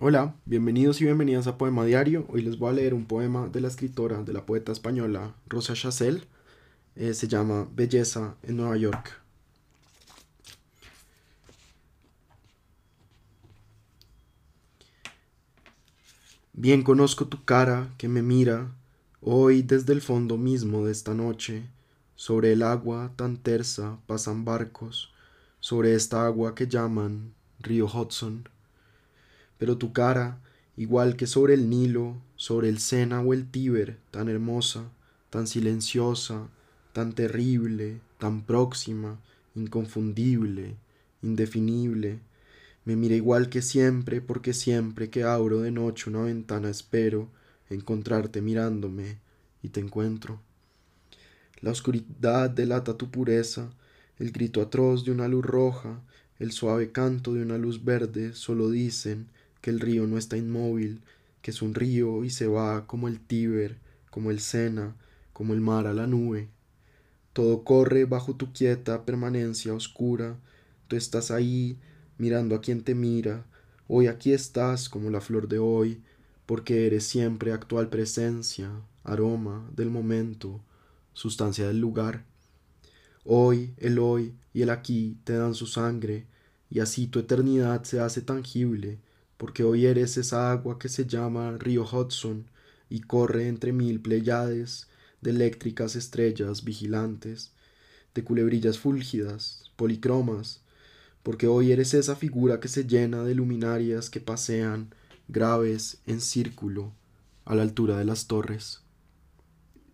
Hola, bienvenidos y bienvenidas a Poema Diario. Hoy les voy a leer un poema de la escritora, de la poeta española Rosa Chacel. Eh, se llama Belleza en Nueva York. Bien conozco tu cara que me mira hoy desde el fondo mismo de esta noche. Sobre el agua tan tersa pasan barcos, sobre esta agua que llaman río Hudson pero tu cara, igual que sobre el Nilo, sobre el Sena o el Tíber, tan hermosa, tan silenciosa, tan terrible, tan próxima, inconfundible, indefinible, me mira igual que siempre, porque siempre que abro de noche una ventana espero encontrarte mirándome y te encuentro. La oscuridad delata tu pureza, el grito atroz de una luz roja, el suave canto de una luz verde, solo dicen que el río no está inmóvil, que es un río y se va como el Tíber, como el Sena, como el mar a la nube. Todo corre bajo tu quieta permanencia oscura, tú estás ahí mirando a quien te mira, hoy aquí estás como la flor de hoy, porque eres siempre actual presencia, aroma del momento, sustancia del lugar. Hoy, el hoy y el aquí te dan su sangre, y así tu eternidad se hace tangible, porque hoy eres esa agua que se llama río Hudson y corre entre mil pleyades de eléctricas estrellas vigilantes, de culebrillas fúlgidas, policromas, porque hoy eres esa figura que se llena de luminarias que pasean graves en círculo a la altura de las torres.